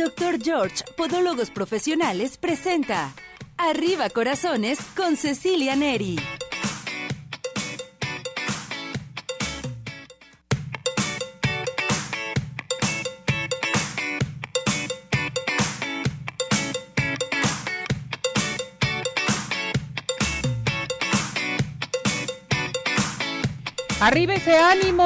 Doctor George, Podólogos Profesionales, presenta Arriba Corazones con Cecilia Neri. Arriba ese ánimo,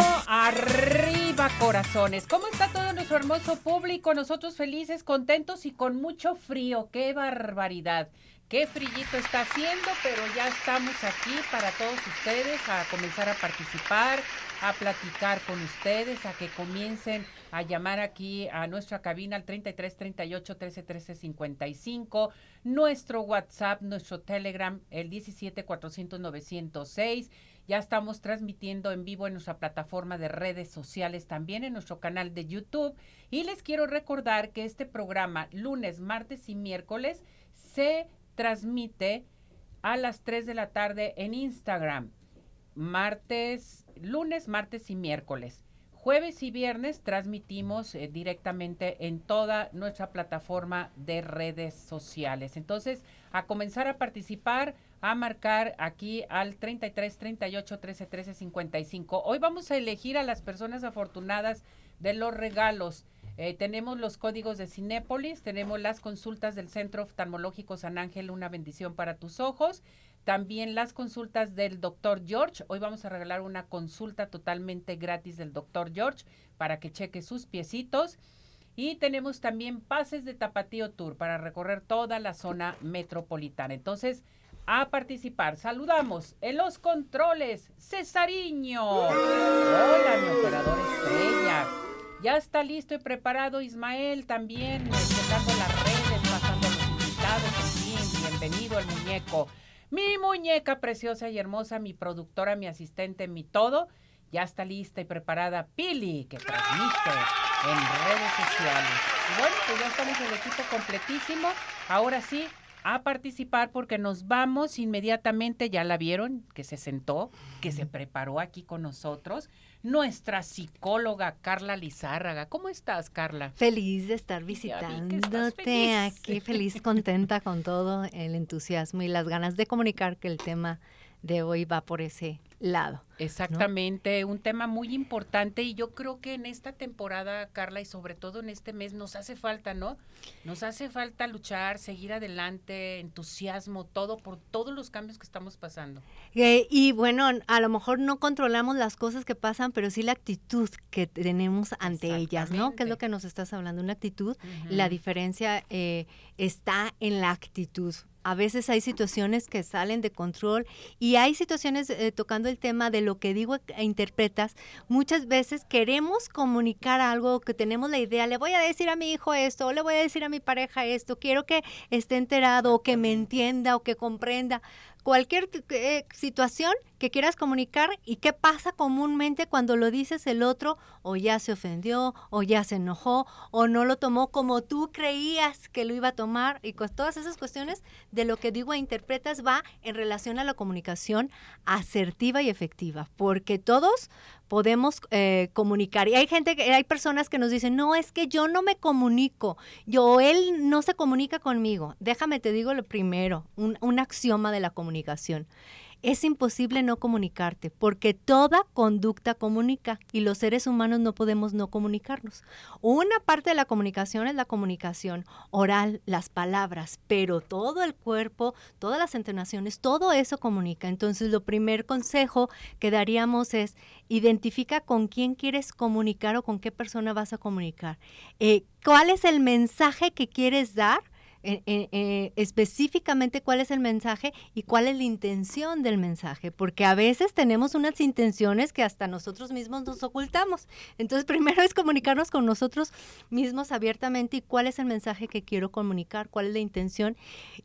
corazones. ¿Cómo está todo nuestro hermoso público? Nosotros felices, contentos y con mucho frío. ¡Qué barbaridad! Qué frillito está haciendo, pero ya estamos aquí para todos ustedes a comenzar a participar, a platicar con ustedes, a que comiencen a llamar aquí a nuestra cabina al 33 38 13 13 55, nuestro WhatsApp, nuestro Telegram, el 17 400 906 ya estamos transmitiendo en vivo en nuestra plataforma de redes sociales, también en nuestro canal de YouTube. Y les quiero recordar que este programa, lunes, martes y miércoles, se transmite a las 3 de la tarde en Instagram. Martes, lunes, martes y miércoles. Jueves y viernes transmitimos eh, directamente en toda nuestra plataforma de redes sociales. Entonces, a comenzar a participar, a marcar aquí al 33 38 13 13 55. Hoy vamos a elegir a las personas afortunadas de los regalos. Eh, tenemos los códigos de Cinépolis, tenemos las consultas del Centro Oftalmológico San Ángel, una bendición para tus ojos. También las consultas del doctor George. Hoy vamos a regalar una consulta totalmente gratis del doctor George para que cheque sus piecitos. Y tenemos también pases de Tapatío Tour para recorrer toda la zona metropolitana. Entonces, a participar. Saludamos en los controles, Cesariño. Hola, mi operador estrella. Ya está listo y preparado Ismael también, checando las redes, pasando los invitados, en bienvenido el muñeco. Mi muñeca preciosa y hermosa, mi productora, mi asistente, mi todo, ya está lista y preparada Pili, que transmite en redes sociales. Y bueno, pues ya estamos el equipo completísimo. Ahora sí, a participar porque nos vamos inmediatamente, ya la vieron, que se sentó, que se preparó aquí con nosotros, nuestra psicóloga Carla Lizárraga. ¿Cómo estás, Carla? Feliz de estar visitándote aquí, feliz, contenta con todo el entusiasmo y las ganas de comunicar que el tema de hoy va por ese lado. Exactamente, un tema muy importante y yo creo que en esta temporada, Carla, y sobre todo en este mes, nos hace falta, ¿no? Nos hace falta luchar, seguir adelante, entusiasmo, todo por todos los cambios que estamos pasando. Eh, y bueno, a lo mejor no controlamos las cosas que pasan, pero sí la actitud que tenemos ante ellas, ¿no? Que es lo que nos estás hablando, una actitud. La diferencia eh, está en la actitud a veces hay situaciones que salen de control y hay situaciones eh, tocando el tema de lo que digo e interpretas. Muchas veces queremos comunicar algo que tenemos la idea, le voy a decir a mi hijo esto, o le voy a decir a mi pareja esto, quiero que esté enterado o que me entienda o que comprenda cualquier eh, situación que quieras comunicar y qué pasa comúnmente cuando lo dices el otro o ya se ofendió o ya se enojó o no lo tomó como tú creías que lo iba a tomar y con todas esas cuestiones de lo que digo e interpretas va en relación a la comunicación asertiva y efectiva porque todos podemos eh, comunicar. Y hay gente que hay personas que nos dicen no es que yo no me comunico yo él no se comunica conmigo déjame te digo lo primero un, un axioma de la comunicación es imposible no comunicarte, porque toda conducta comunica y los seres humanos no podemos no comunicarnos. Una parte de la comunicación es la comunicación oral, las palabras, pero todo el cuerpo, todas las entonaciones, todo eso comunica. Entonces, lo primer consejo que daríamos es identifica con quién quieres comunicar o con qué persona vas a comunicar. Eh, ¿Cuál es el mensaje que quieres dar? Eh, específicamente cuál es el mensaje y cuál es la intención del mensaje, porque a veces tenemos unas intenciones que hasta nosotros mismos nos ocultamos. Entonces, primero es comunicarnos con nosotros mismos abiertamente y cuál es el mensaje que quiero comunicar, cuál es la intención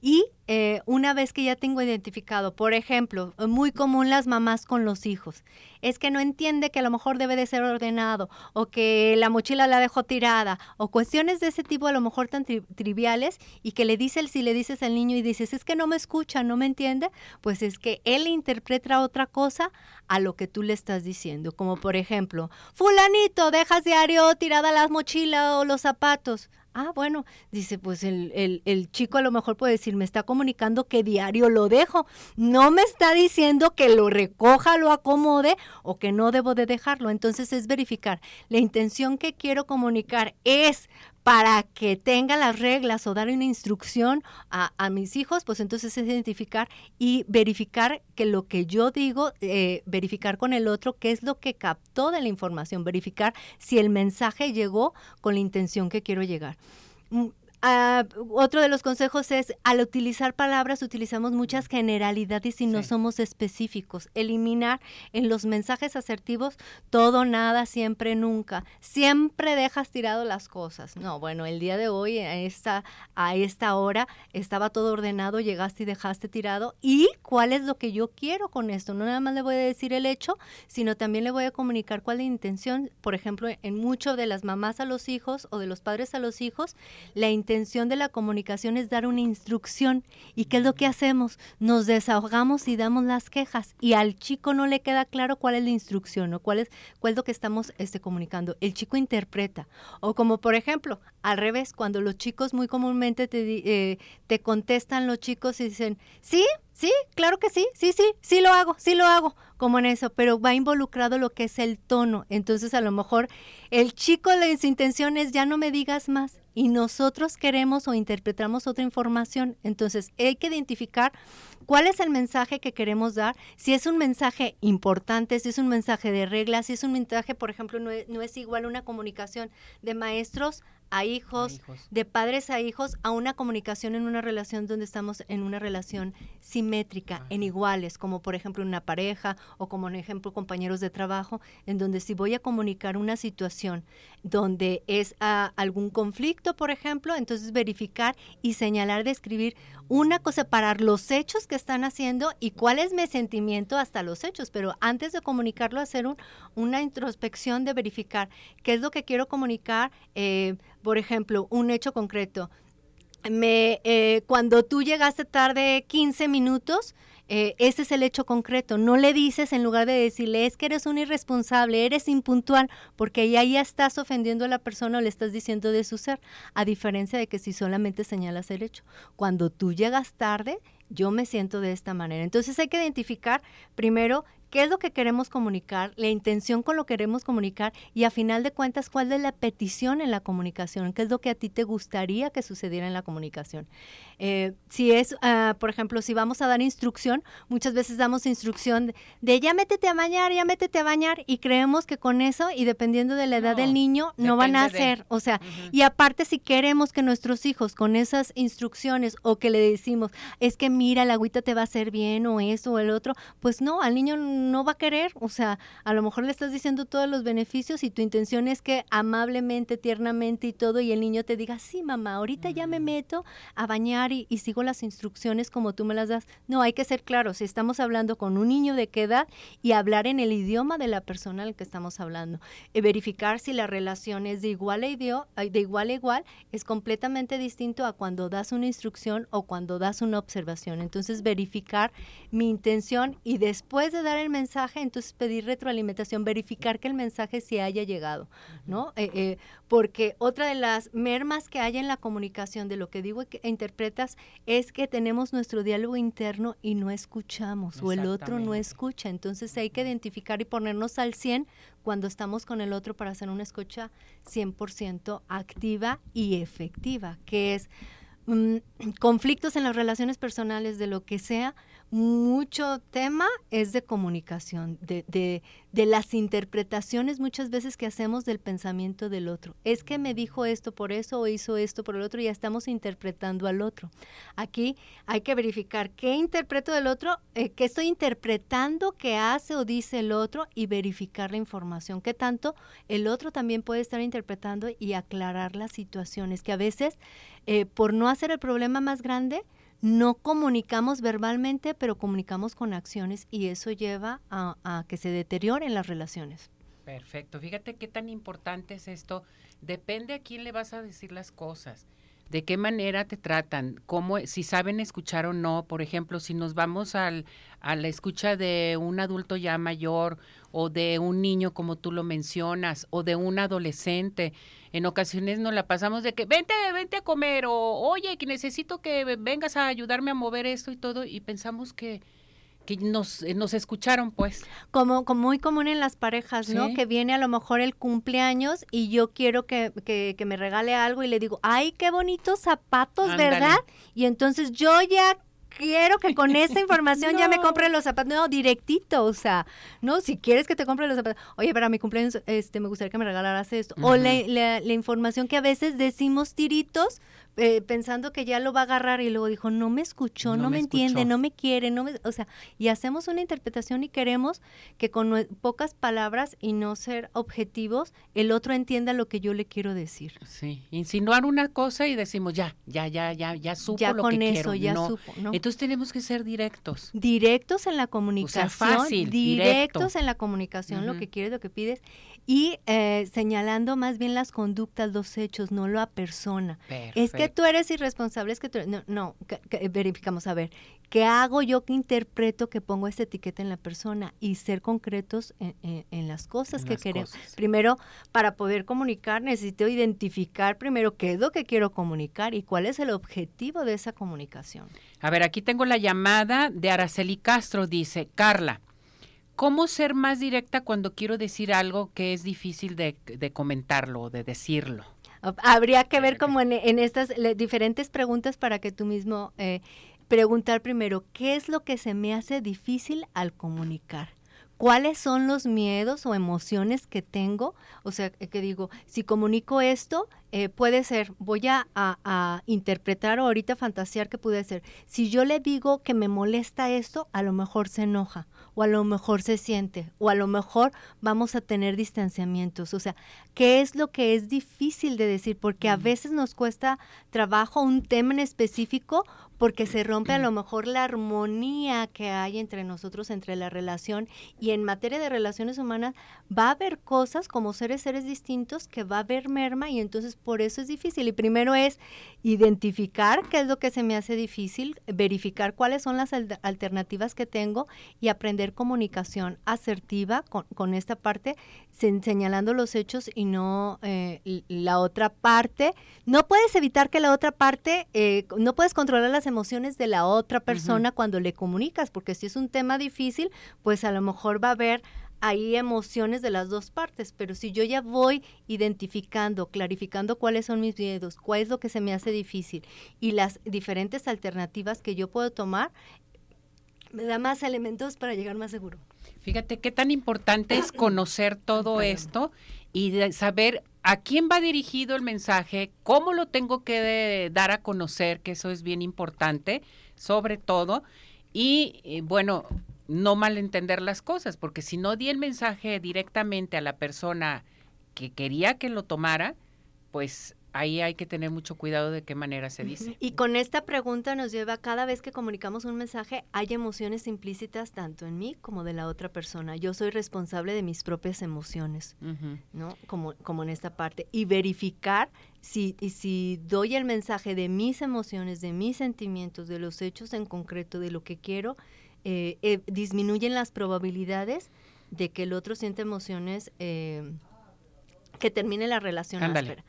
y eh, una vez que ya tengo identificado, por ejemplo, muy común las mamás con los hijos, es que no entiende que a lo mejor debe de ser ordenado o que la mochila la dejó tirada o cuestiones de ese tipo a lo mejor tan triviales y que le dice si le dices al niño y dices es que no me escucha, no me entiende, pues es que él interpreta otra cosa a lo que tú le estás diciendo, como por ejemplo, fulanito, dejas diario tirada la mochila o los zapatos. Ah, bueno, dice, pues el, el, el, chico a lo mejor puede decir, me está comunicando que diario lo dejo. No me está diciendo que lo recoja, lo acomode o que no debo de dejarlo. Entonces es verificar. La intención que quiero comunicar es para que tenga las reglas o dar una instrucción a, mis hijos, pues entonces es identificar y verificar que lo que yo digo, eh, verificar con el otro qué es lo que captó de la información, verificar si el mensaje llegó con la intención que quiero llegar. Uh, otro de los consejos es, al utilizar palabras utilizamos muchas generalidades y no somos específicos. Eliminar en los mensajes asertivos todo, nada, siempre, nunca. Siempre dejas tirado las cosas. No, bueno, el día de hoy, a esta, a esta hora, estaba todo ordenado, llegaste y dejaste tirado. ¿Y cuál es lo que yo quiero con esto? No nada más le voy a decir el hecho, sino también le voy a comunicar cuál es la intención. Por ejemplo, en mucho de las mamás a los hijos o de los padres a los hijos, la intención intención de la comunicación es dar una instrucción. ¿Y qué es lo que hacemos? Nos desahogamos y damos las quejas. Y al chico no le queda claro cuál es la instrucción o cuál es, cuál es lo que estamos este, comunicando. El chico interpreta. O como por ejemplo, al revés, cuando los chicos muy comúnmente te, eh, te contestan los chicos y dicen, sí, sí, claro que sí, sí, sí, sí lo hago, sí lo hago, como en eso, pero va involucrado lo que es el tono. Entonces a lo mejor el chico, las intenciones, ya no me digas más. Y nosotros queremos o interpretamos otra información. Entonces hay que identificar cuál es el mensaje que queremos dar, si es un mensaje importante, si es un mensaje de reglas, si es un mensaje, por ejemplo, no es, no es igual una comunicación de maestros a hijos, de padres a hijos, a una comunicación en una relación donde estamos en una relación simétrica, en iguales, como por ejemplo una pareja o como en ejemplo compañeros de trabajo, en donde si voy a comunicar una situación donde es ah, algún conflicto, por ejemplo, entonces verificar y señalar, describir una cosa, separar los hechos que están haciendo y cuál es mi sentimiento hasta los hechos, pero antes de comunicarlo, hacer un, una introspección de verificar qué es lo que quiero comunicar, eh, por ejemplo, un hecho concreto. Me, eh, cuando tú llegaste tarde 15 minutos, eh, ese es el hecho concreto. No le dices en lugar de decirle es que eres un irresponsable, eres impuntual, porque ahí ya estás ofendiendo a la persona o le estás diciendo de su ser, a diferencia de que si solamente señalas el hecho. Cuando tú llegas tarde, yo me siento de esta manera. Entonces hay que identificar primero qué es lo que queremos comunicar, la intención con lo que queremos comunicar y a final de cuentas cuál es la petición en la comunicación, qué es lo que a ti te gustaría que sucediera en la comunicación. Eh, si es, uh, por ejemplo, si vamos a dar instrucción, muchas veces damos instrucción de, ya métete a bañar, ya métete a bañar y creemos que con eso y dependiendo de la edad del niño no van a hacer, o sea, y aparte si queremos que nuestros hijos con esas instrucciones o que le decimos, es que mira, la agüita te va a hacer bien o eso o el otro, pues no, al niño no va a querer, o sea, a lo mejor le estás diciendo todos los beneficios y tu intención es que amablemente, tiernamente y todo, y el niño te diga, sí, mamá, ahorita ya me meto a bañar y, sigo las instrucciones como tú me las das. No, hay que ser claros, si estamos hablando con un niño de qué edad y hablar en el idioma de la persona al que estamos hablando. Y verificar si la relación es de igual a, de igual a igual, es completamente distinto a cuando das una instrucción o cuando das una observación. Entonces, verificar mi intención y después de dar el mensaje, entonces pedir retroalimentación, verificar que el mensaje sí haya llegado, ¿no? Eh, eh, porque otra de las mermas que hay en la comunicación de lo que digo e interpretas es que tenemos nuestro diálogo interno y no escuchamos o el otro no escucha. Entonces hay que identificar y ponernos al 100 cuando estamos con el otro para hacer una escucha 100% activa y efectiva, que es mm, conflictos en las relaciones personales de lo que sea, mucho tema es de comunicación, de, de, de, las interpretaciones muchas veces que hacemos del pensamiento del otro. Es que me dijo esto por eso o hizo esto por el otro y ya estamos interpretando al otro. Aquí hay que verificar qué interpreto del otro, eh, qué estoy interpretando que hace o dice el otro y verificar la información. Qué tanto el otro también puede estar interpretando y aclarar las situaciones que a veces, eh, por no hacer el problema más grande, no comunicamos verbalmente, pero comunicamos con acciones y eso lleva a, que se deterioren las relaciones. Perfecto. Fíjate qué tan importante es esto. Depende a quién le vas a decir las cosas. De qué manera te tratan, cómo, si saben escuchar o no. Por ejemplo, si nos vamos al, a la escucha de un adulto ya mayor o de un niño, como tú lo mencionas, o de un adolescente, en ocasiones nos la pasamos de que vente, vente a comer, o oye, que necesito que vengas a ayudarme a mover esto y todo, y pensamos que que nos, eh, nos escucharon, pues. Como, como muy común en las parejas, ¿no? Que viene a lo mejor el cumpleaños y yo quiero que, que, que me regale algo y le digo, ay, qué bonitos zapatos, ¿verdad? Y entonces yo ya quiero que con esa información ya me compre los zapatos. No, directito, o sea, no, si quieres que te compre los zapatos, oye, para mi cumpleaños, este, me gustaría que me regalaras esto. O la, la, información que a veces decimos tiritos, eh, pensando que ya lo va a agarrar y luego dijo, no me escuchó, no, me, entiende, no me quiere, no me, o sea, y hacemos una interpretación y queremos que con pocas palabras y no ser objetivos, el otro entienda lo que yo le quiero decir. Sí, insinuar una cosa y decimos, ya, ya, ya, ya, ya supo ya lo con eso, Ya supo, ¿no? Entonces tenemos que ser directos. Directos en la comunicación. fácil, directos en la comunicación, lo que quieres, lo que pides y eh, señalando más bien las conductas, los hechos, no la persona. Es que tú eres irresponsable, es que tú, no, no verificamos, a ver, ¿qué hago yo que interpreto que pongo esta etiqueta en la persona y ser concretos en, las cosas que queremos? Primero, para poder comunicar, necesito identificar primero qué es lo que quiero comunicar y cuál es el objetivo de esa comunicación. A ver, aquí tengo la llamada de Araceli Castro, dice, Carla. ¿Cómo ser más directa cuando quiero decir algo que es difícil de, comentarlo o de decirlo? Habría que ver como en, estas diferentes preguntas para que tú mismo eh, preguntar primero, ¿qué es lo que se me hace difícil al comunicar? cuáles son los miedos o emociones que tengo. O sea, que digo, si comunico esto, eh, puede ser, voy a, a, interpretar o ahorita fantasear que puede ser. Si yo le digo que me molesta esto, a lo mejor se enoja o a lo mejor se siente, o a lo mejor vamos a tener distanciamientos. O sea, ¿qué es lo que es difícil de decir? Porque a veces nos cuesta trabajo un tema en específico porque se rompe a lo mejor la armonía que hay entre nosotros, entre la relación. Y en materia de relaciones humanas va a haber cosas como seres, seres distintos que va a haber merma y entonces por eso es difícil. Y primero es identificar qué es lo que se me hace difícil, verificar cuáles son las alternativas que tengo y aprender comunicación asertiva con, esta parte, señalando los hechos y no eh, la otra parte. No puedes evitar que la otra parte, eh, no puedes controlar las emociones de la otra persona cuando le comunicas, porque si es un tema difícil, pues a lo mejor va a haber hay emociones de las dos partes, pero si yo ya voy identificando, clarificando cuáles son mis miedos, cuál es lo que se me hace difícil y las diferentes alternativas que yo puedo tomar, me da más elementos para llegar más seguro. Fíjate qué tan importante es conocer todo esto y saber a quién va dirigido el mensaje, cómo lo tengo que dar a conocer, que eso es bien importante, sobre todo. Y eh, bueno, no malentender las cosas, porque si no di el mensaje directamente a la persona que quería que lo tomara, pues ahí hay que tener mucho cuidado de qué manera se dice. Y con esta pregunta nos lleva, cada vez que comunicamos un mensaje, hay emociones implícitas tanto en mí como de la otra persona. Yo soy responsable de mis propias emociones, ¿no? Como, como en esta parte. Y verificar si, si doy el mensaje de mis emociones, de mis sentimientos, de los hechos en concreto, de lo que quiero, eh, eh, disminuyen las probabilidades de que el otro sienta emociones eh, que termine la relación áspera.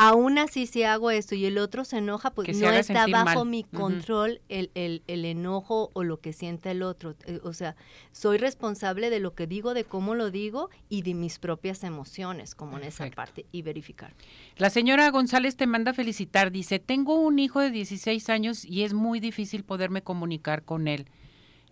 Aún así, si hago esto y el otro se enoja, pues no está bajo mi control el, el, el, enojo o lo que sienta el otro. O sea, soy responsable de lo que digo, de cómo lo digo y de mis propias emociones, como en esa parte, y verificar. La señora González te manda felicitar. Dice, tengo un hijo de 16 años y es muy difícil poderme comunicar con él.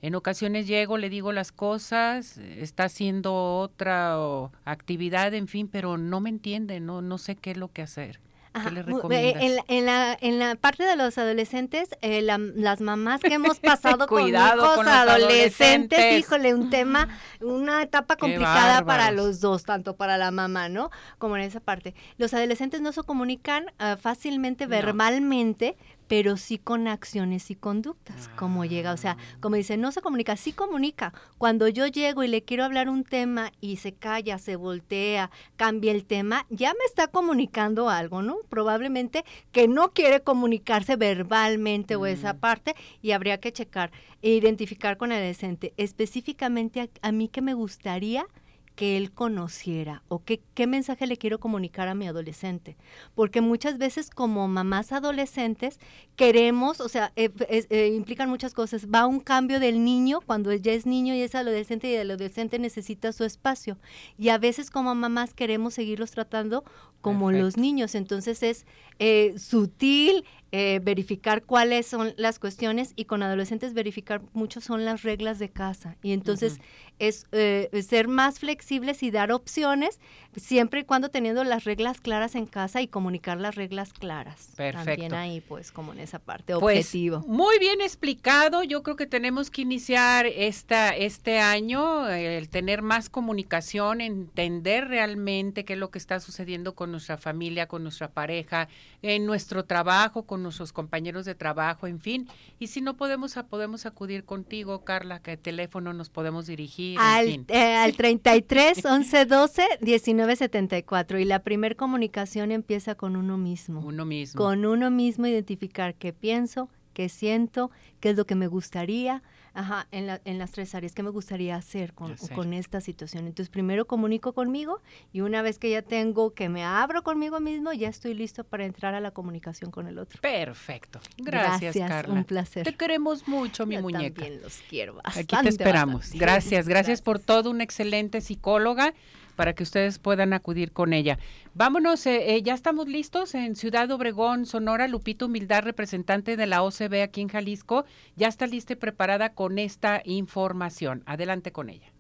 En ocasiones llego, le digo las cosas, está haciendo otra actividad, en fin, pero no me entiende, no, no sé qué es lo que hacer. ¿Qué le recomiendas? En, en, la, en la parte de los adolescentes, eh, las mamás que hemos pasado con hijos con adolescentes, híjole, un tema, una etapa complicada para los dos, tanto para la mamá, ¿no? Como en esa parte. Los adolescentes no se comunican ah, fácilmente verbalmente, pero sí con acciones y conductas, como llega, o sea, Ah. como dice, no se comunica, sí comunica. Cuando yo llego y le quiero hablar un tema y se calla, se voltea, cambia el tema, ya me está comunicando algo, ¿no? Probablemente que no quiere comunicarse verbalmente o esa Mm. parte y habría que checar e identificar con el adolescente específicamente a, a mí que me gustaría que él conociera o qué, qué mensaje le quiero comunicar a mi adolescente. Porque muchas veces como mamás adolescentes queremos, o sea, eh, eh, implican muchas cosas. Va un cambio del niño cuando ya es niño y es adolescente y el adolescente necesita su espacio. Y a veces como mamás queremos seguirlos tratando como los niños. Entonces es eh, sutil eh, verificar cuáles son las cuestiones y con adolescentes verificar mucho son las reglas de casa. Y entonces. Es eh, ser más flexibles y dar opciones, siempre y cuando teniendo las reglas claras en casa y comunicar las reglas claras. También Perfecto. ahí, pues, como en esa parte, Pues, objetivo. muy bien explicado. Yo creo que tenemos que iniciar esta, este año, eh, el tener más comunicación, entender realmente qué es lo que está sucediendo con nuestra familia, con nuestra pareja, en nuestro trabajo, con nuestros compañeros de trabajo, en fin. Y si no podemos, a- podemos acudir contigo, Carla, que teléfono nos podemos dirigir, en Al, fin. eh, al 33 11 12 19 74 y la primer comunicación empieza con uno mismo. Uno mismo. Con uno mismo identificar qué pienso, qué siento, qué es lo que me gustaría, ajá, en, la- en las tres áreas, qué me gustaría hacer con, con esta situación. Entonces, primero comunico conmigo y una vez que ya tengo, que me abro conmigo mismo, ya estoy listo para entrar a la comunicación con el otro. Perfecto. Gracias, Carla. un placer. Te queremos mucho, mi Yo muñeca. también los quiero bastante. Aquí te esperamos. bastante. Gracias, gracias por todo, una excelente psicóloga para que ustedes puedan acudir con ella. Vámonos, eh, eh, ya estamos listos en Ciudad Obregón, Sonora. Lupito Humildad, representante de la OCB aquí en Jalisco, ya está lista y preparada con esta información. Adelante con ella.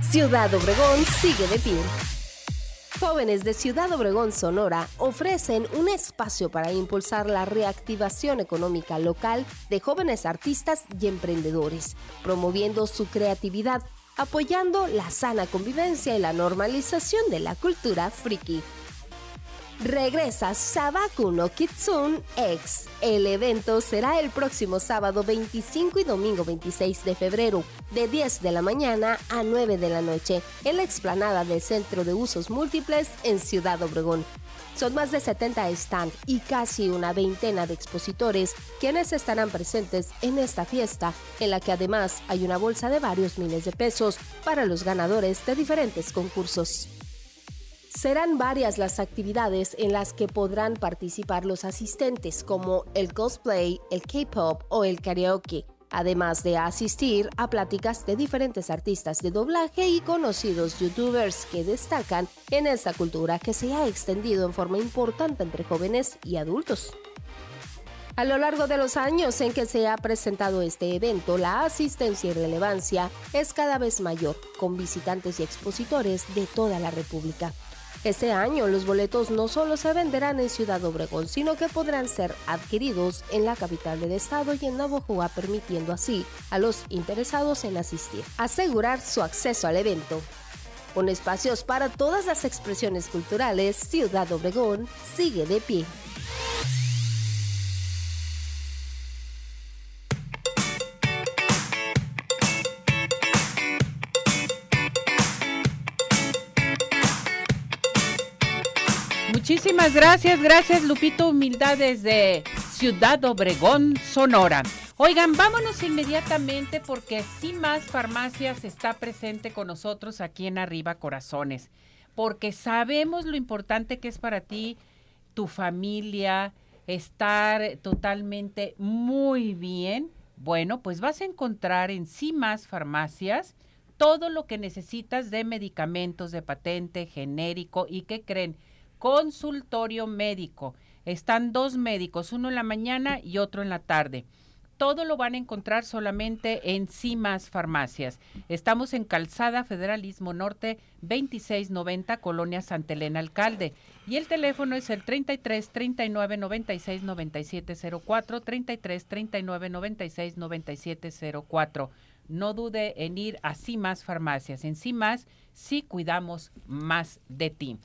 Ciudad Obregón sigue de pie. Jóvenes de Ciudad Obregón, Sonora, ofrecen un espacio para impulsar la reactivación económica local de jóvenes artistas y emprendedores, promoviendo su creatividad, apoyando la sana convivencia y la normalización de la cultura friki. Regresa Sabaku no Kitsune X. El evento será el próximo sábado 25 y domingo 26 de febrero, de 10 de la mañana a 9 de la noche, en la explanada del Centro de Usos Múltiples en Ciudad Obregón. Son más de 70 stands y casi una veintena de expositores quienes estarán presentes en esta fiesta, en la que además hay una bolsa de varios miles de pesos para los ganadores de diferentes concursos. Serán varias las actividades en las que podrán participar los asistentes, como el cosplay, el K-pop o el karaoke, además de asistir a pláticas de diferentes artistas de doblaje y conocidos youtubers que destacan en esta cultura que se ha extendido en forma importante entre jóvenes y adultos. A lo largo de los años en que se ha presentado este evento, la asistencia y relevancia es cada vez mayor, con visitantes y expositores de toda la República. Este año los boletos no solo se venderán en Ciudad Obregón, sino que podrán ser adquiridos en la capital del estado y en Navojoa, permitiendo así a los interesados en asistir asegurar su acceso al evento. Con espacios para todas las expresiones culturales, Ciudad Obregón sigue de pie. Muchísimas gracias, gracias Lupito Humildad desde Ciudad Obregón, Sonora. Oigan, vámonos inmediatamente porque más Farmacias está presente con nosotros aquí en Arriba Corazones, porque sabemos lo importante que es para ti, tu familia, estar totalmente muy bien. Bueno, pues vas a encontrar en más Farmacias todo lo que necesitas de medicamentos de patente, genérico y que creen consultorio médico. Están dos médicos, uno en la mañana y otro en la tarde. Todo lo van a encontrar solamente en CIMAS Farmacias. Estamos en Calzada Federalismo Norte 2690, Colonia Santa Elena Alcalde. Y el teléfono es el 33 39 96 97 04, 33 39 96 97 04. No dude en ir a CIMAS Farmacias. En CIMAS sí cuidamos más de ti.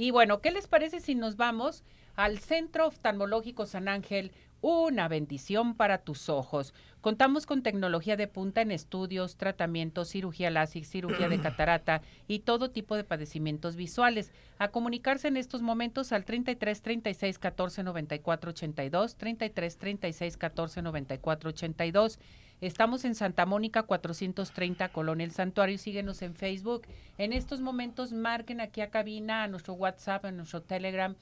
Y bueno, ¿qué les parece si nos vamos al Centro Oftalmológico San Ángel una bendición para tus ojos. Contamos con tecnología de punta en estudios, tratamientos, cirugía láser, cirugía de catarata y todo tipo de padecimientos visuales. A comunicarse en estos momentos al 33 36 14 94 82, 33 36 14 94 82. Estamos en Santa Mónica 430 Colonia El Santuario. Síguenos en Facebook. En estos momentos marquen aquí a cabina, a nuestro WhatsApp, a nuestro Telegram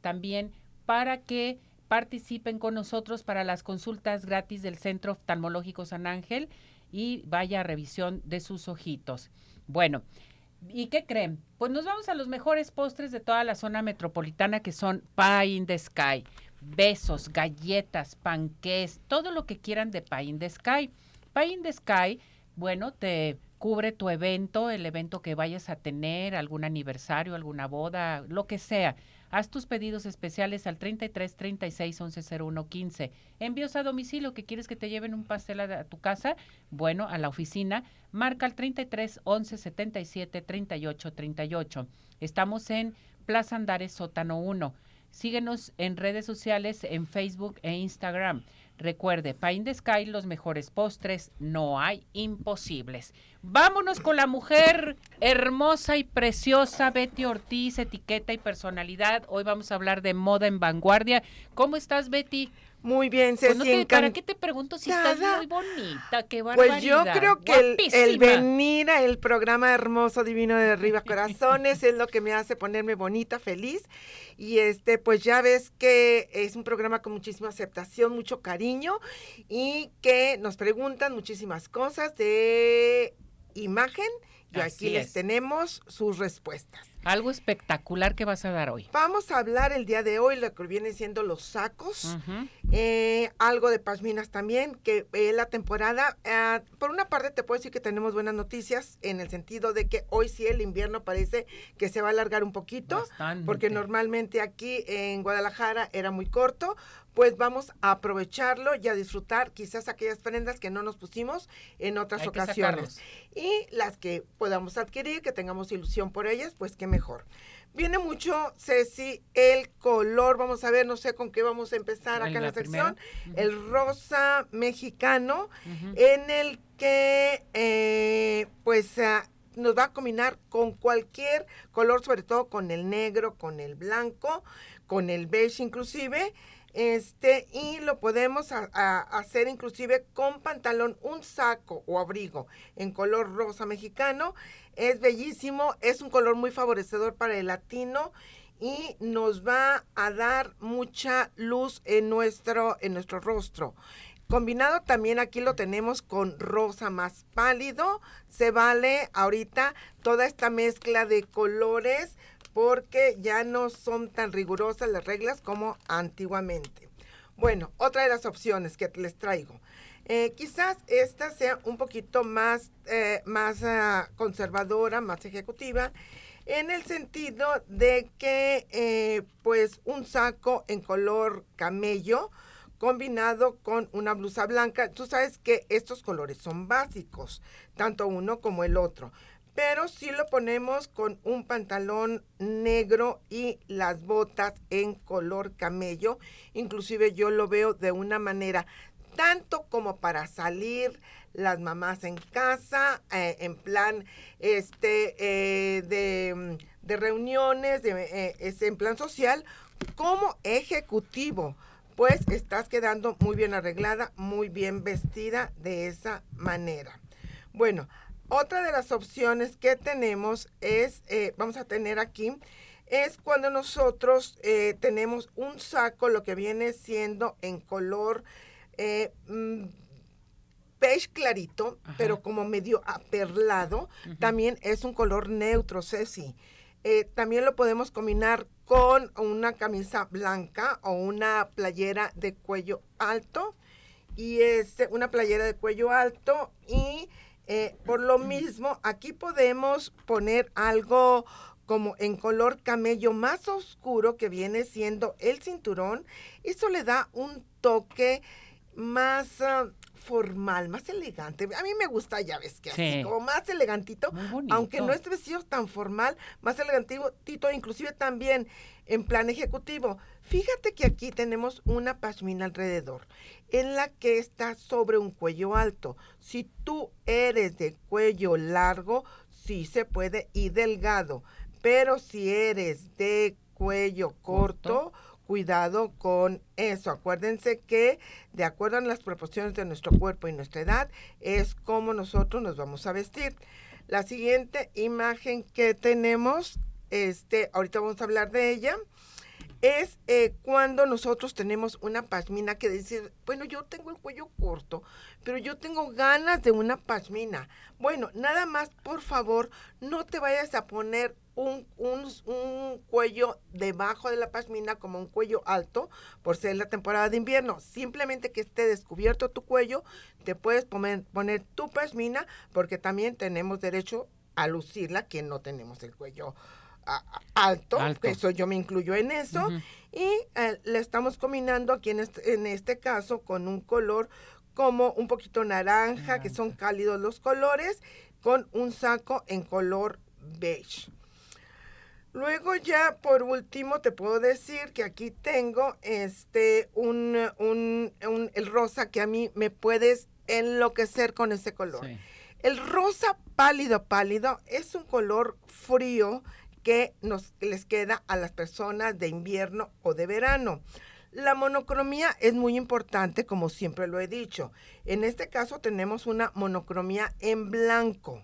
también para que participen con nosotros para las consultas gratis del Centro Oftalmológico San Ángel y vaya a revisión de sus ojitos. Bueno, ¿y qué creen? Pues nos vamos a los mejores postres de toda la zona metropolitana que son Pie in the Sky. Besos, galletas, panqués, todo lo que quieran de Pie in the Sky. Pie in the Sky, bueno, te cubre tu evento, el evento que vayas a tener, algún aniversario, alguna boda, lo que sea. Haz tus pedidos especiales al 33 36 11 01 15. Envíos a domicilio que quieres que te lleven un pastel a, tu casa, bueno, a la oficina, marca al 33 11 77 38 38. Estamos en Plaza Andares Sótano 1. Síguenos en redes sociales en Facebook e Instagram. Recuerde, Pine the Sky, los mejores postres, no hay imposibles. Vámonos con la mujer hermosa y preciosa, Betty Ortiz, etiqueta y personalidad. Hoy vamos a hablar de moda en vanguardia. ¿Cómo estás, Betty? Muy bien, pues Ceci. ¿Para qué te pregunto si estás muy bonita? ¡Qué barbaridad! Pues yo creo que el, venir a el programa hermoso, divino de Arriba Corazones es lo que me hace ponerme bonita, feliz. Y este, pues ya ves que es un programa con muchísima aceptación, mucho cariño y que nos preguntan muchísimas cosas de imagen y aquí les tenemos sus respuestas. Algo espectacular que vas a dar hoy. Vamos a hablar el día de hoy, lo que viene siendo los sacos, eh, algo de pasminas también, que eh, la temporada, eh, por una parte te puedo decir que tenemos buenas noticias en el sentido de que hoy sí el invierno parece que se va a alargar un poquito, porque normalmente aquí en Guadalajara era muy corto, pues vamos a aprovecharlo y a disfrutar quizás aquellas prendas que no nos pusimos en otras ocasiones. Y las que podamos adquirir, que tengamos ilusión por ellas, pues qué mejor. Viene mucho, Ceci, el color, vamos a ver, no sé con qué vamos a empezar acá en la, sección, el rosa mexicano, en el que eh, pues ah, nos va a combinar con cualquier color, sobre todo con el negro, con el blanco, con el beige inclusive, este, y lo podemos hacer inclusive con pantalón, un saco o abrigo en color rosa mexicano. Es bellísimo, es un color muy favorecedor para el latino y nos va a dar mucha luz en nuestro, en nuestro rostro. Combinado también aquí lo tenemos con rosa más pálido. Se vale ahorita toda esta mezcla de colores porque ya no son tan rigurosas las reglas como antiguamente. Bueno, otra de las opciones que les traigo. Eh, quizás esta sea un poquito más, eh, más ah, conservadora, más ejecutiva, en el sentido de que eh, pues un saco en color camello combinado con una blusa blanca. Tú sabes que estos colores son básicos, tanto uno como el otro pero si lo ponemos con un pantalón negro y las botas en color camello, inclusive yo lo veo de una manera tanto como para salir las mamás en casa, eh, en plan este eh, de, reuniones, de, eh, en plan social, como ejecutivo, pues estás quedando muy bien arreglada, muy bien vestida de esa manera. Bueno, otra de las opciones que tenemos es, eh, vamos a tener aquí, es cuando nosotros eh, tenemos un saco, lo que viene siendo en color eh, mm, beige clarito, pero como medio aperlado. También es un color neutro, Ceci. también lo podemos combinar con una camisa blanca o una playera de cuello alto. Y este, una playera de cuello alto y eh, por lo mismo, aquí podemos poner algo como en color camello más oscuro que viene siendo el cinturón. Eso le da un toque más ah, formal, más elegante. A mí me gusta, ya ves que así, como más elegantito, aunque no es vestido tan formal, más elegantito, inclusive también en plan ejecutivo. Fíjate que aquí tenemos una pashmina alrededor, en la que está sobre un cuello alto. Si tú eres de cuello largo, sí se puede y delgado, pero si eres de cuello corto cuidado con eso. Acuérdense que de acuerdo a las proporciones de nuestro cuerpo y nuestra edad es como nosotros nos vamos a vestir. La siguiente imagen que tenemos, este, ahorita vamos a hablar de ella, es eh, cuando nosotros tenemos una pashmina que decir, bueno, yo tengo el cuello corto, pero yo tengo ganas de una pashmina. Bueno, nada más, por favor, no te vayas a poner un, un, cuello debajo de la pashmina como un cuello alto por ser la temporada de invierno. Simplemente que esté descubierto tu cuello, te puedes poner, poner tu pashmina porque también tenemos derecho a lucirla que no tenemos el cuello alto, eso yo me incluyo en eso, y eh, le estamos combinando aquí en este, en este caso con un color como un poquito naranja, que son cálidos los colores, con un saco en color beige. Luego ya por último te puedo decir que aquí tengo este un, un, el rosa que a mí me puedes enloquecer con ese color. El rosa pálido pálido es un color frío que nos les queda a las personas de invierno o de verano. La monocromía es muy importante, como siempre lo he dicho. En este caso tenemos una monocromía en blanco.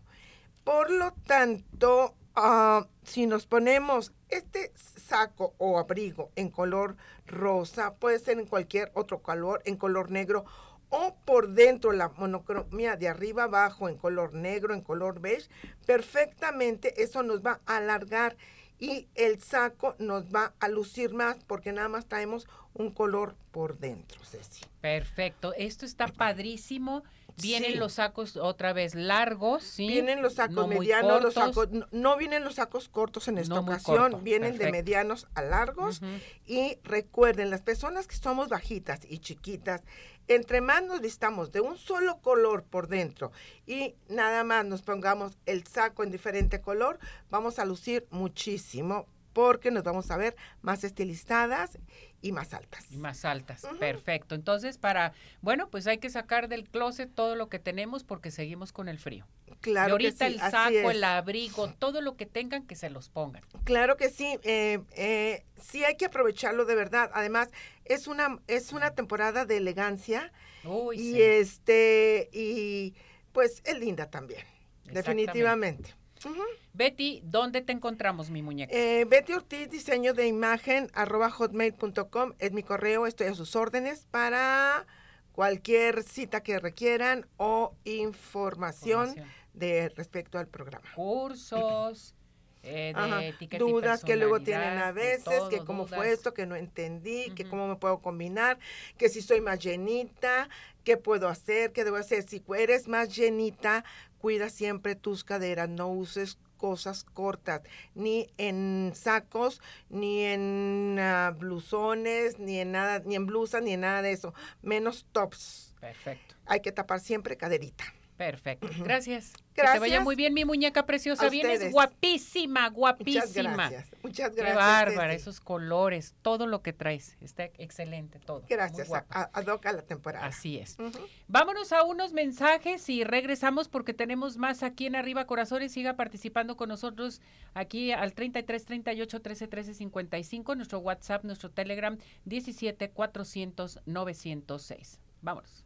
Por lo tanto, ah, si nos ponemos este saco o abrigo en color rosa, puede ser en cualquier otro color, en color negro o por dentro la monocromía de arriba abajo en color negro, en color beige, perfectamente eso nos va a alargar y el saco nos va a lucir más porque nada más traemos un color por dentro, Ceci. Perfecto, esto está padrísimo. Vienen los sacos otra vez largos, ¿sí? Vienen los sacos medianos, los sacos, no, vienen los sacos cortos en esta ocasión, vienen de medianos a largos. Y recuerden, las personas que somos bajitas y chiquitas, entre más nos vistamos de un solo color por dentro y nada más nos pongamos el saco en diferente color, vamos a lucir muchísimo porque nos vamos a ver más estilizadas y más altas. Y más altas, perfecto. Entonces, para, bueno, pues hay que sacar del closet todo lo que tenemos porque seguimos con el frío. Claro. Y ahorita el saco, el abrigo, todo lo que tengan que se los pongan. Claro que sí, eh, eh, sí hay que aprovecharlo de verdad. Además, es una, es una temporada de elegancia y este, y pues es linda también, definitivamente. Betty, ¿dónde te encontramos, mi muñeca? Eh, Betty Ortiz, diseño de imagen, arroba hotmail.com, es mi correo, estoy a sus órdenes para cualquier cita que requieran o información, de respecto al programa. Cursos. Eh, de dudas que luego tienen a veces, que cómo fue esto, que no entendí, que cómo me puedo combinar, que si soy más llenita, qué puedo hacer, qué debo hacer. Si eres más llenita, cuida siempre tus caderas, no uses cosas cortas, ni en sacos, ni en uh, blusones, ni en nada, ni en blusas, ni en nada de eso, menos tops. Perfecto. Hay que tapar siempre caderita. Perfecto. Gracias. Que te vaya muy bien, mi muñeca preciosa. Vienes guapísima, guapísima. Muchas gracias. Muchas gracias. Qué bárbara, esos colores, todo lo que traes. Está excelente todo. Gracias. A, a, la temporada. Así es. Vámonos a unos mensajes y regresamos porque tenemos más aquí en Arriba Corazones. Siga participando con nosotros aquí al 33 38 13 13 55. Nuestro WhatsApp, nuestro Telegram 17 400 906. Vámonos.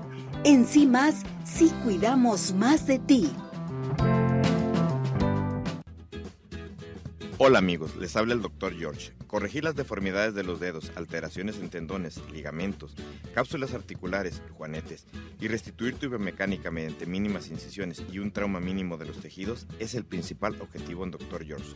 En sí más, sí cuidamos más de ti. Hola amigos, les habla el Dr. George. Corregir las deformidades de los dedos, alteraciones en tendones, ligamentos, cápsulas articulares, juanetes y restituir tu biomecánica mediante mínimas incisiones y un trauma mínimo de los tejidos es el principal objetivo en Dr. George.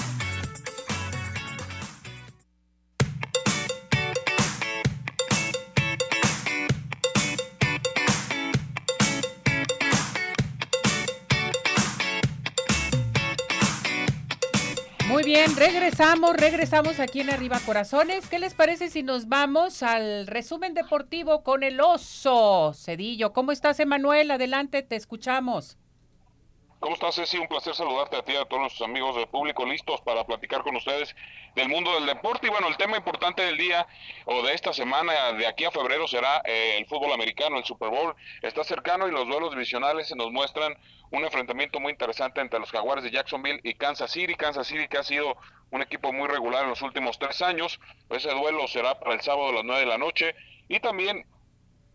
Bien, regresamos, regresamos aquí en Arriba Corazones. ¿Qué les parece si nos vamos al resumen deportivo con el oso Cedillo? ¿Cómo estás, Emanuel? Adelante, te escuchamos. ¿Cómo estás, Ceci? Un placer saludarte a ti y a todos nuestros amigos del público listos para platicar con ustedes del mundo del deporte. Y bueno, el tema importante del día o de esta semana, de aquí a febrero, será eh, el fútbol americano, el Super Bowl. Está cercano y los duelos divisionales se nos muestran un enfrentamiento muy interesante entre los Jaguares de Jacksonville y Kansas City. Kansas City que ha sido un equipo muy regular en los últimos tres años. Ese duelo será para el sábado a las 9 de la noche. Y también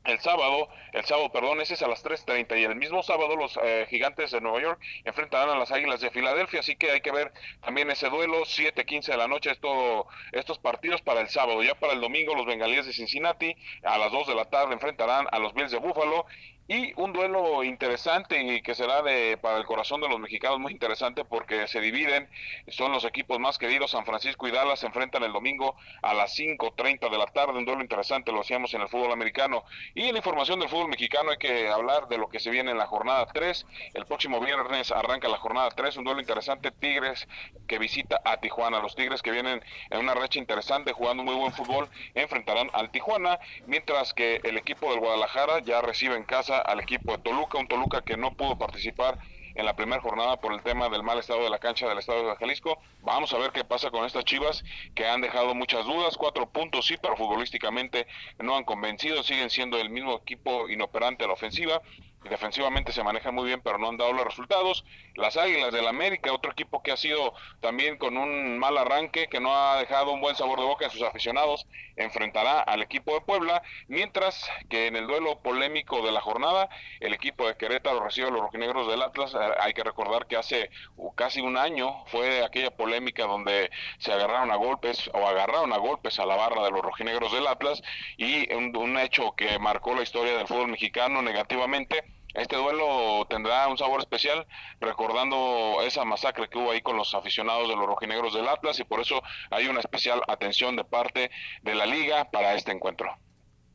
el sábado, el sábado, perdón, ese es a las 3.30 y el mismo sábado los eh, gigantes de Nueva York enfrentarán a las Águilas de Filadelfia, así que hay que ver también ese duelo, 7.15 de la noche, esto, estos partidos para el sábado, ya para el domingo los bengalíes de Cincinnati a las 2 de la tarde enfrentarán a los Bills de Buffalo y un duelo interesante y que será de para el corazón de los mexicanos muy interesante porque se dividen, son los equipos más queridos, San Francisco y Dallas se enfrentan el domingo a las 5.30 de la tarde, un duelo interesante, lo hacíamos en el fútbol americano. Y en la información del fútbol mexicano hay que hablar de lo que se viene en la jornada 3, el próximo viernes arranca la jornada 3, un duelo interesante, Tigres que visita a Tijuana, los Tigres que vienen en una racha interesante jugando muy buen fútbol, enfrentarán al Tijuana, mientras que el equipo del Guadalajara ya recibe en casa al equipo de Toluca, un Toluca que no pudo participar en la primera jornada por el tema del mal estado de la cancha del estado de Jalisco. Vamos a ver qué pasa con estas Chivas que han dejado muchas dudas, cuatro puntos sí, pero futbolísticamente no han convencido, siguen siendo el mismo equipo inoperante a la ofensiva. Defensivamente se manejan muy bien, pero no han dado los resultados. Las Águilas del América, otro equipo que ha sido también con un mal arranque, que no ha dejado un buen sabor de boca en sus aficionados, enfrentará al equipo de Puebla, mientras que en el duelo polémico de la jornada, el equipo de Querétaro recibe a los rojinegros del Atlas. Eh, hay que recordar que hace casi un año fue aquella polémica donde se agarraron a golpes o agarraron a golpes a la barra de los rojinegros del Atlas y un, un hecho que marcó la historia del fútbol mexicano negativamente este duelo tendrá un sabor especial recordando esa masacre que hubo ahí con los aficionados de los rojinegros del Atlas y por eso hay una especial atención de parte de la liga para este encuentro.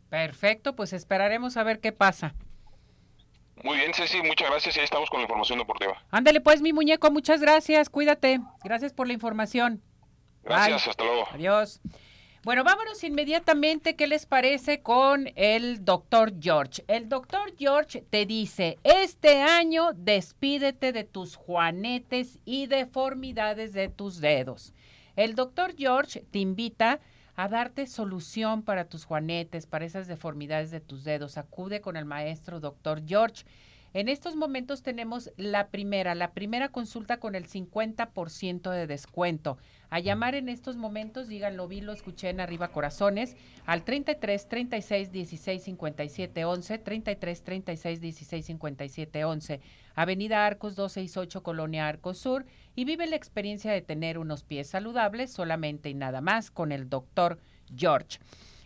Perfecto, pues esperaremos a ver qué pasa. Muy bien, Ceci, muchas gracias y ahí estamos con la información deportiva. Ándale pues, mi muñeco, muchas gracias, cuídate. Gracias por la información. Gracias, hasta luego. Adiós. Bueno, vámonos inmediatamente, ¿qué les parece con el doctor George? El doctor George te dice, este año despídete de tus juanetes y deformidades de tus dedos. El doctor George te invita a darte solución para tus juanetes, para esas deformidades de tus dedos. Acude con el maestro doctor George. En estos momentos tenemos la primera, la primera consulta con el 50% de descuento. A llamar en estos momentos, díganlo, vi, lo escuché en Arriba Corazones, al 33 36 16 57 11, 33 36 16 57 11, Avenida Arcos 268, Colonia Arcos Sur, y vive la experiencia de tener unos pies saludables solamente y nada más con el doctor George.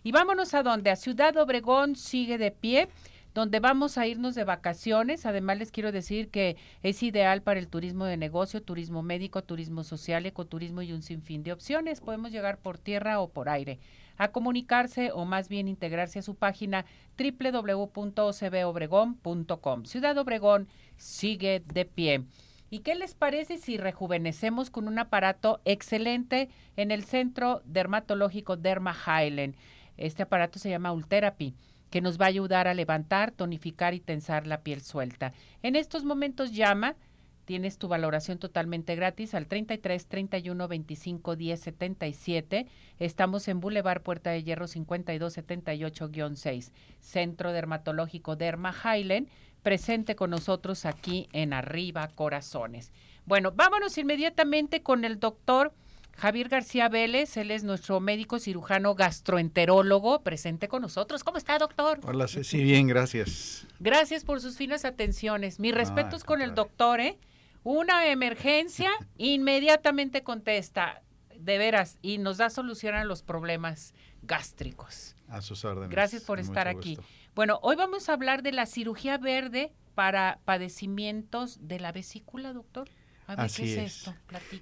Y vámonos a donde, a Ciudad Obregón sigue de pie donde vamos a irnos de vacaciones. Además, les quiero decir que es ideal para el turismo de negocio, turismo médico, turismo social, ecoturismo y un sinfín de opciones. Podemos llegar por tierra o por aire. A comunicarse o más bien integrarse a su página www.ocbobregón.com. Ciudad Obregón sigue de pie. ¿Y qué les parece si rejuvenecemos con un aparato excelente en el Centro Dermatológico Derma Highland? Este aparato se llama Ultherapy que nos va a ayudar a levantar, tonificar y tensar la piel suelta. En estos momentos llama, tienes tu valoración totalmente gratis al 33 31 25 10 77. Estamos en Boulevard Puerta de Hierro 52 78-6, Centro Dermatológico Derma Highland, presente con nosotros aquí en Arriba Corazones. Bueno, vámonos inmediatamente con el doctor Javier García Vélez, él es nuestro médico cirujano gastroenterólogo, presente con nosotros. ¿Cómo está, doctor? Hola, sí, bien, gracias. Gracias por sus finas atenciones. Mis respetos con el doctor, ¿eh? Una emergencia, inmediatamente contesta, de veras, y nos da solución a los problemas gástricos. A sus órdenes. Gracias por estar aquí. Bueno, hoy vamos a hablar de la cirugía verde para padecimientos de la vesícula, doctor. Así es. Esto?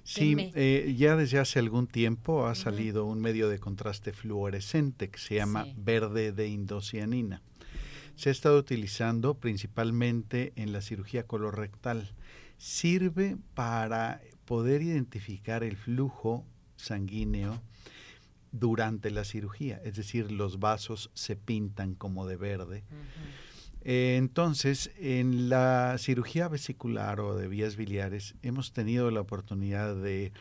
Sí, eh, ya desde hace algún tiempo ha salido un medio de contraste fluorescente que se llama verde de indocianina. Se ha estado utilizando principalmente en la cirugía colorectal. Sirve para poder identificar el flujo sanguíneo durante la cirugía, es decir, los vasos se pintan como de verde. Eh, entonces, en la cirugía vesicular o de vías biliares hemos tenido la oportunidad de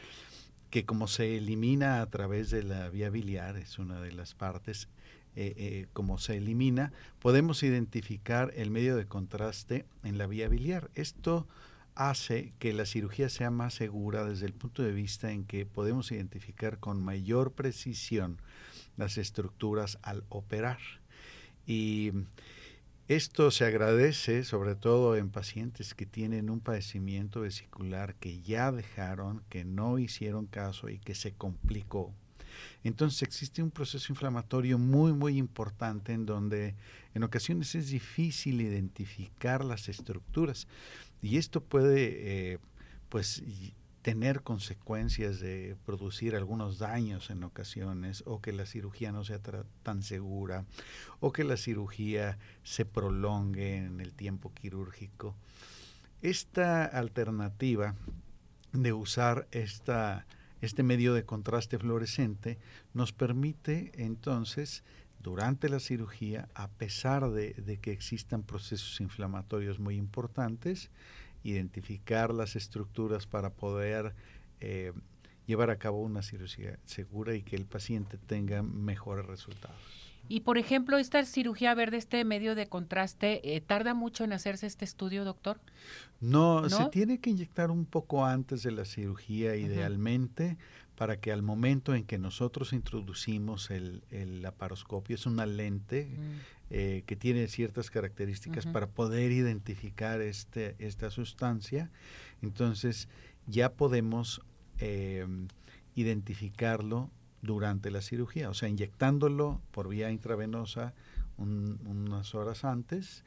que como se elimina a través de la vía biliar, es una de las partes, eh, eh, como se elimina, podemos identificar el medio de contraste en la vía biliar. Esto hace que la cirugía sea más segura desde el punto de vista en que podemos identificar con mayor precisión las estructuras al operar. Y esto se agradece sobre todo en pacientes que tienen un padecimiento vesicular que ya dejaron, que no hicieron caso y que se complicó. Entonces existe un proceso inflamatorio muy muy importante en donde en ocasiones es difícil identificar las estructuras y esto puede eh, pues tener consecuencias de producir algunos daños en ocasiones o que la cirugía no sea tan segura o que la cirugía se prolongue en el tiempo quirúrgico. Esta alternativa de usar esta, este medio de contraste fluorescente nos permite entonces durante la cirugía, a pesar de, de que existan procesos inflamatorios muy importantes, identificar las estructuras para poder eh, llevar a cabo una cirugía segura y que el paciente tenga mejores resultados. Y por ejemplo, esta cirugía verde, este medio de contraste, eh, ¿tarda mucho en hacerse este estudio, doctor? No, se tiene que inyectar un poco antes de la cirugía, idealmente, para que al momento en que nosotros introducimos el, el laparoscopio, es una lente mm. eh, que tiene ciertas características para poder identificar este, esta sustancia, entonces ya podemos eh, identificarlo durante la cirugía, o sea, inyectándolo por vía intravenosa unas horas antes,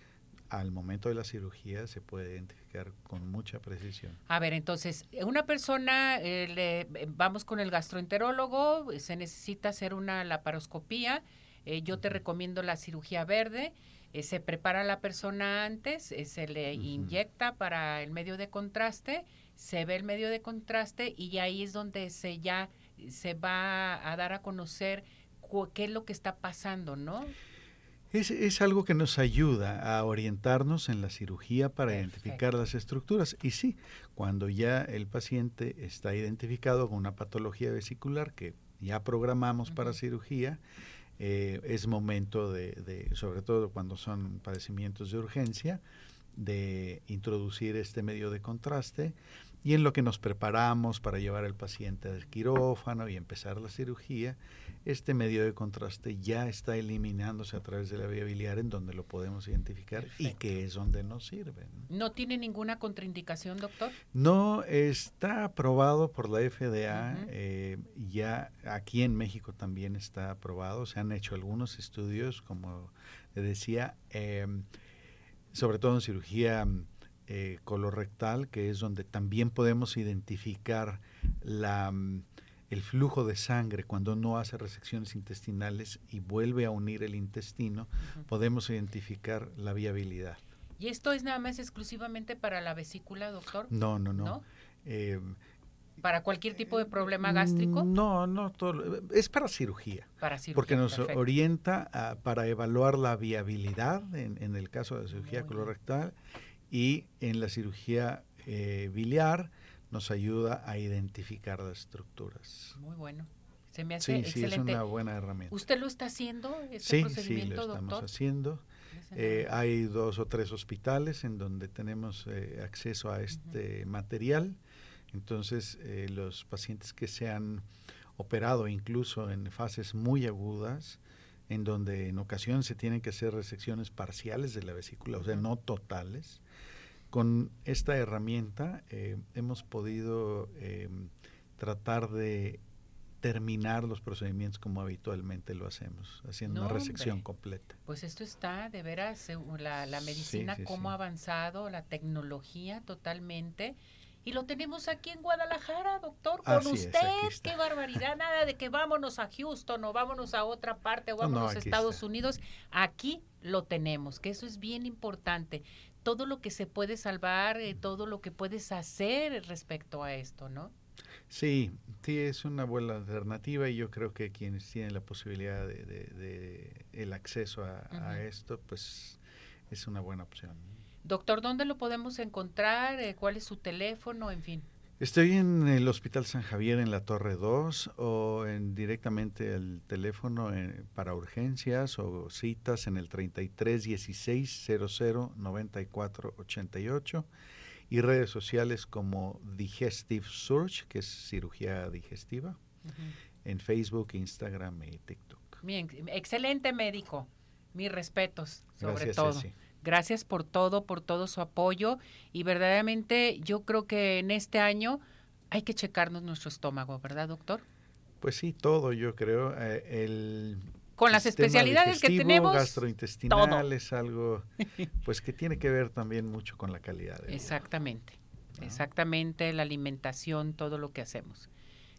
al momento de la cirugía se puede identificar con mucha precisión. A ver, entonces, una persona, eh, le, vamos con el gastroenterólogo, se necesita hacer una laparoscopía, eh, yo te recomiendo la cirugía verde, eh, se prepara la persona antes, se le inyecta para el medio de contraste, se ve el medio de contraste y ahí es donde se ya se va a dar a conocer qué es lo que está pasando, ¿no? Es, es, algo que nos ayuda a orientarnos en la cirugía para identificar las estructuras. Y sí, cuando ya el paciente está identificado con una patología vesicular que ya programamos para cirugía, eh, es momento de, de, sobre todo cuando son padecimientos de urgencia, de introducir este medio de contraste y en lo que nos preparamos para llevar al paciente al quirófano y empezar la cirugía, este medio de contraste ya está eliminándose a través de la vía biliar en donde lo podemos identificar y que es donde nos sirve. ¿No tiene ninguna contraindicación, doctor? No, está aprobado por la FDA, eh, ya aquí en México también está aprobado, se han hecho algunos estudios, como decía, em, sobre todo en cirugía eh, colorectal, que es donde también podemos identificar la, el flujo de sangre cuando no hace resecciones intestinales y vuelve a unir el intestino, podemos identificar la viabilidad. ¿Y esto es nada más exclusivamente para la vesícula, doctor? No, no, no. Eh, ¿Para cualquier tipo de problema gástrico? No, no, todo, es para cirugía. Para cirugía. Porque nos orienta para evaluar la viabilidad en, en el caso de cirugía colorectal y en la cirugía eh, biliar nos ayuda a identificar las estructuras. Muy bueno. Se me hace sí, Sí, es una buena herramienta. ¿Usted lo está haciendo, este sí, procedimiento, sí, lo estamos haciendo. Eh, hay dos o tres hospitales en donde tenemos eh, acceso a este material. Entonces, los pacientes que se han operado incluso en fases muy agudas, en donde en ocasiones se tienen que hacer resecciones parciales de la vesícula, o sea, no totales, con esta herramienta eh, hemos podido eh, tratar de terminar los procedimientos como habitualmente lo hacemos, haciendo una resección completa. Pues esto está, de veras, la, la medicina, cómo ha avanzado, la tecnología totalmente. Y lo tenemos aquí en Guadalajara, doctor, con usted. Qué barbaridad, nada de que vámonos a Houston o vámonos a otra parte o vámonos a Estados Unidos. Aquí lo tenemos, que eso es bien importante todo lo que se puede salvar, eh, todo lo que puedes hacer respecto a esto, ¿no? Sí, sí, es una buena alternativa y yo creo que quienes tienen la posibilidad de, el acceso a, esto, pues es una buena opción. Doctor, ¿dónde lo podemos encontrar? Eh, ¿Cuál es su teléfono? En fin. Estoy en el Hospital San Javier en la Torre 2 o en directamente el teléfono eh, para urgencias o citas en el 33 16 00 94 88 y redes sociales como Digestive Search, que es cirugía digestiva, en Facebook, Instagram y TikTok. Bien, excelente médico. Mis respetos, sobre todo. Gracias por todo, por todo su apoyo y verdaderamente yo creo que en este año hay que checarnos nuestro estómago, ¿verdad, doctor? Pues sí, todo yo creo. Eh, el con las especialidades que tenemos. gastrointestinal es algo pues que tiene que ver también mucho con la calidad. exactamente, exactamente la alimentación, todo lo que hacemos.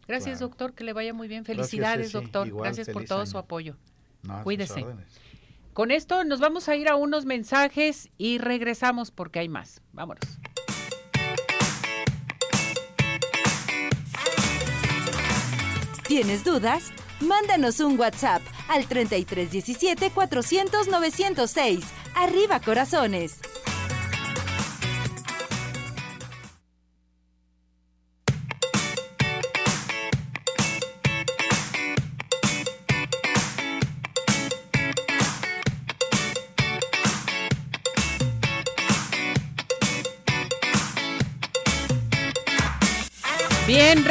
Gracias, doctor, que le vaya muy bien. Felicidades, doctor. Gracias por todo su apoyo. Cuídese. Con esto nos vamos a ir a unos mensajes y regresamos porque hay más. Vámonos. ¿Tienes dudas? Mándanos un WhatsApp al 3317 400 906. Arriba corazones.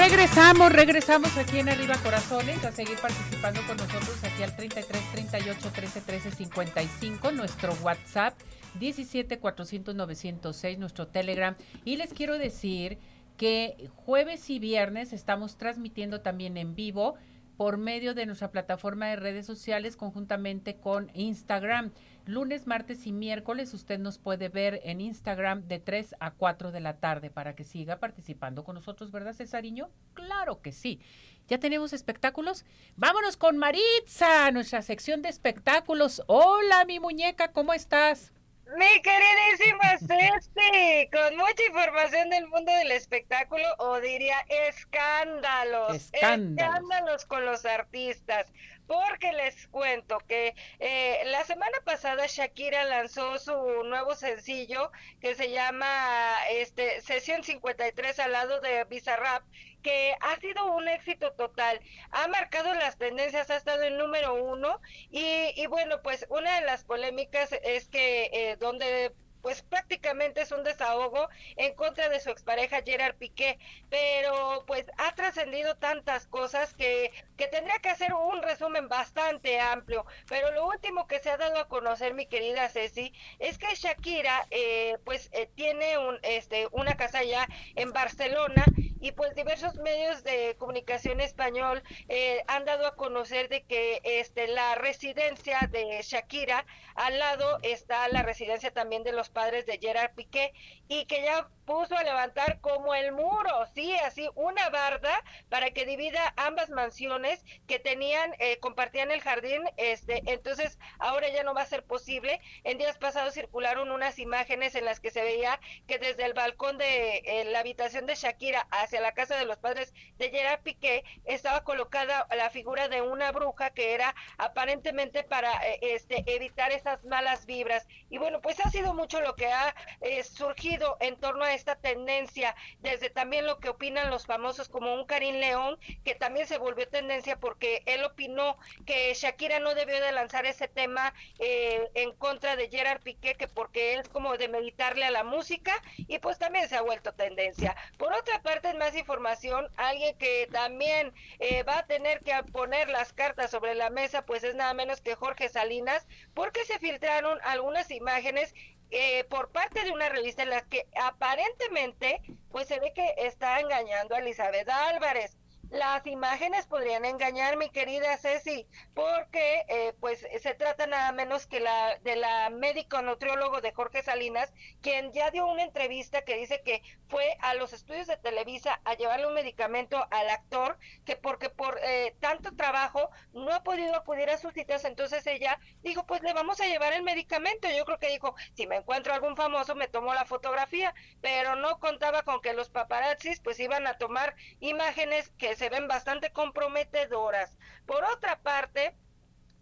Regresamos, regresamos aquí en Arriba Corazones a seguir participando con nosotros aquí al 33 38 13 13 55, nuestro WhatsApp 17 400 906, nuestro Telegram. Y les quiero decir que jueves y viernes estamos transmitiendo también en vivo por medio de nuestra plataforma de redes sociales conjuntamente con Instagram. Lunes, martes y miércoles usted nos puede ver en Instagram de 3 a 4 de la tarde para que siga participando con nosotros, ¿verdad, Cesariño? Claro que sí. ¿Ya tenemos espectáculos? Vámonos con Maritza, nuestra sección de espectáculos. Hola, mi muñeca, ¿cómo estás? Mi queridísima Ceci, con mucha información del mundo del espectáculo, o diría escándalos. Escándalos, escándalos con los artistas porque les cuento que eh, la semana pasada Shakira lanzó su nuevo sencillo que se llama este Sesión 53 al lado de Bizarrap que ha sido un éxito total, ha marcado las tendencias, ha estado en número uno y, y bueno, pues una de las polémicas es que eh, donde pues prácticamente es un desahogo en contra de su expareja Gerard Piqué, pero pues ha trascendido tantas cosas que, que tendría que hacer un resumen bastante amplio, pero lo último que se ha dado a conocer mi querida Ceci es que Shakira eh, pues eh, tiene un, este, una casa ya en Barcelona y pues diversos medios de comunicación español eh, han dado a conocer de que este la residencia de Shakira al lado está la residencia también de los padres de Gerard Piqué y que ya puso a levantar como el muro, sí, así una barda para que divida ambas mansiones que tenían, eh, compartían el jardín, este, entonces ahora ya no va a ser posible. En días pasados circularon unas imágenes en las que se veía que desde el balcón de eh, la habitación de Shakira hacia la casa de los padres de Gerard Piqué estaba colocada la figura de una bruja que era aparentemente para eh, este, evitar esas malas vibras. Y bueno, pues ha sido mucho lo que ha surgido en torno a esta tendencia, desde también lo que opinan los famosos como un Karim León, que también se volvió tendencia porque él opinó que Shakira no debió de lanzar ese tema eh, en contra de Gerard Piqué, que porque es como de meditarle a la música y pues también se ha vuelto tendencia. Por otra parte, más información, alguien que también eh, va a tener que poner las cartas sobre la mesa, pues es nada menos que Jorge Salinas, porque se filtraron algunas imágenes eh, por parte de una revista en la que aparentemente pues se ve que está engañando a Elizabeth Álvarez. Las imágenes podrían engañar, mi querida Ceci, porque eh, pues se trata nada menos que la de la médico nutriólogo de Jorge Salinas, quien ya dio una entrevista que dice que fue a los estudios de Televisa a llevarle un medicamento al actor, que porque por eh, tanto trabajo no ha podido acudir a sus citas, entonces ella dijo, pues le vamos a llevar el medicamento. Yo creo que dijo, si me encuentro algún famoso, me tomo la fotografía, pero no contaba con que los paparazzis pues iban a tomar imágenes que se ven bastante comprometedoras. Por otra parte,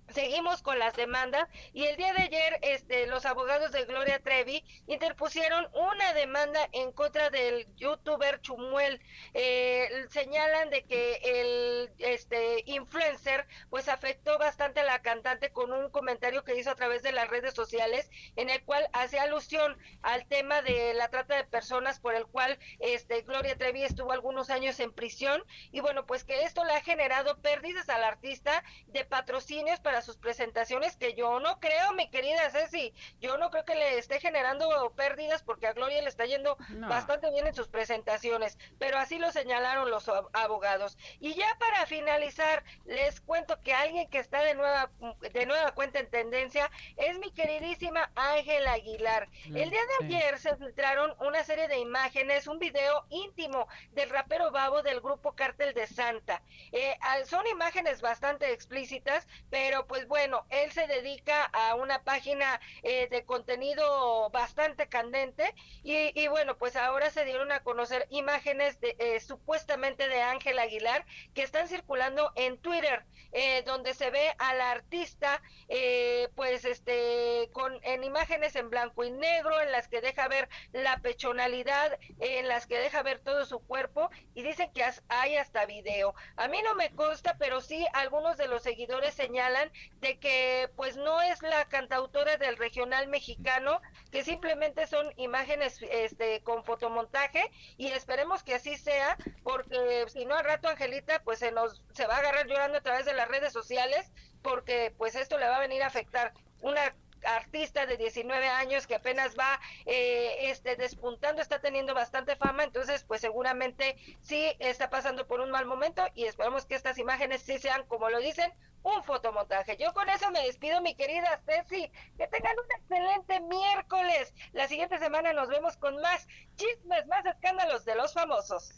Seguimos con las demandas y el día de ayer este, los abogados de Gloria Trevi interpusieron una demanda en contra del youtuber Chumuel. Eh, señalan de que el este, influencer pues afectó bastante a la cantante con un comentario que hizo a través de las redes sociales en el cual hace alusión al tema de la trata de personas por el cual este, Gloria Trevi estuvo algunos años en prisión y bueno pues que esto le ha generado pérdidas al artista de patrocinios para sus presentaciones, que yo no creo, mi querida Ceci, yo no creo que le esté generando pérdidas porque a Gloria le está yendo bastante bien en sus presentaciones, pero así lo señalaron los abogados. Y ya para finalizar, les cuento que alguien que está de nueva, de nueva cuenta en tendencia es mi queridísima Ángela Aguilar. El día de ayer se filtraron una serie de imágenes, un video íntimo del rapero Babo del grupo Cártel de Santa. Eh, son imágenes bastante explícitas, pero pues bueno, él se dedica a una página eh, de contenido bastante candente y, bueno, pues ahora se dieron a conocer imágenes de, eh, supuestamente de Ángel Aguilar que están circulando en Twitter. eh, donde se ve al artista, eh, pues este, con en imágenes en blanco y negro, en las que deja ver la pechonalidad, en las que deja ver todo su cuerpo, y dicen que hay hasta video. A mí no me consta, pero sí algunos de los seguidores señalan de que pues no es la cantautora del regional mexicano, que simplemente son imágenes este con fotomontaje y esperemos que así sea, porque si no al rato Angelita pues se nos se va a agarrar llorando a través de las redes sociales porque pues esto le va a venir a afectar. Una artista de 19 años que apenas va eh, este, despuntando, está teniendo bastante fama, entonces pues seguramente sí está pasando por un mal momento y esperamos que estas imágenes sí sean, como lo dicen, un fotomontaje. Yo con eso me despido, mi querida Ceci. Que tengan un excelente miércoles. La siguiente semana nos vemos con más chismes, más escándalos de los famosos.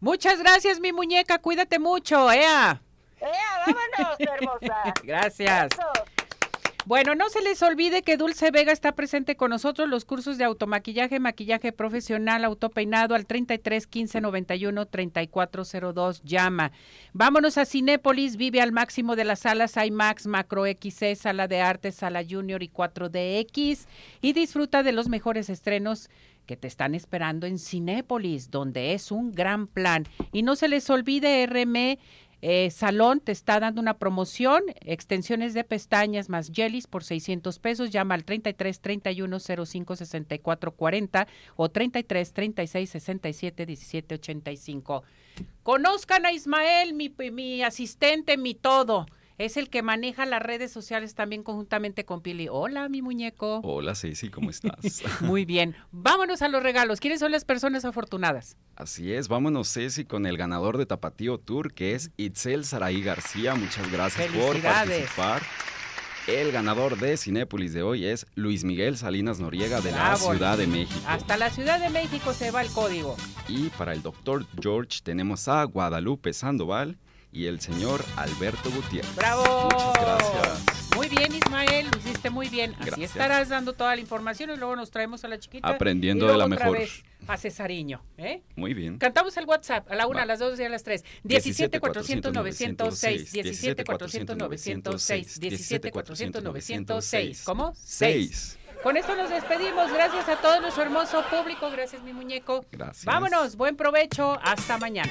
Muchas gracias, mi muñeca. Cuídate mucho, Ea. Ea, vámonos, hermosa. gracias. Bueno, no se les olvide que Dulce Vega está presente con nosotros los cursos de automaquillaje, maquillaje profesional, autopeinado al 33 15 91 3402. Llama. Vámonos a Cinépolis, vive al máximo de las salas IMAX, Macro XC, Sala de Arte, Sala Junior y 4DX y disfruta de los mejores estrenos que te están esperando en Cinépolis, donde es un gran plan. Y no se les olvide RM eh, Salón te está dando una promoción, extensiones de pestañas más jellies por 600 pesos. Llama al 33 31 05 64 40 o 33 36 67 17 85. Conozcan a Ismael, mi, mi asistente, mi todo es el que maneja las redes sociales también conjuntamente con Pili. Hola, mi muñeco. Hola, Ceci, ¿cómo estás? Muy bien. Vámonos a los regalos. ¿Quiénes son las personas afortunadas? Así es, vámonos, Ceci, con el ganador de Tapatío Tour, que es Itzel Saraí García. Muchas gracias por participar. El ganador de Cinépolis de hoy es Luis Miguel Salinas Noriega de la Ciudad de México. Hasta la Ciudad de México se va el código. Y para el doctor George tenemos a Guadalupe Sandoval y el señor Alberto Gutiérrez. ¡Bravo! Muchas gracias. Muy bien, Ismael, lo hiciste muy bien. Así estarás dando toda la información y luego nos traemos a la chiquita. Aprendiendo de la mejor. a Cesariño. ¿eh? Muy bien. Cantamos el WhatsApp a la una, a las dos y a las tres. 17 400 906. 17 400 906. 17 400 906. ¿Cómo? 6. Con esto nos despedimos. Gracias a todo nuestro hermoso público. Gracias, mi muñeco. Gracias. Vámonos. Buen provecho. Hasta mañana.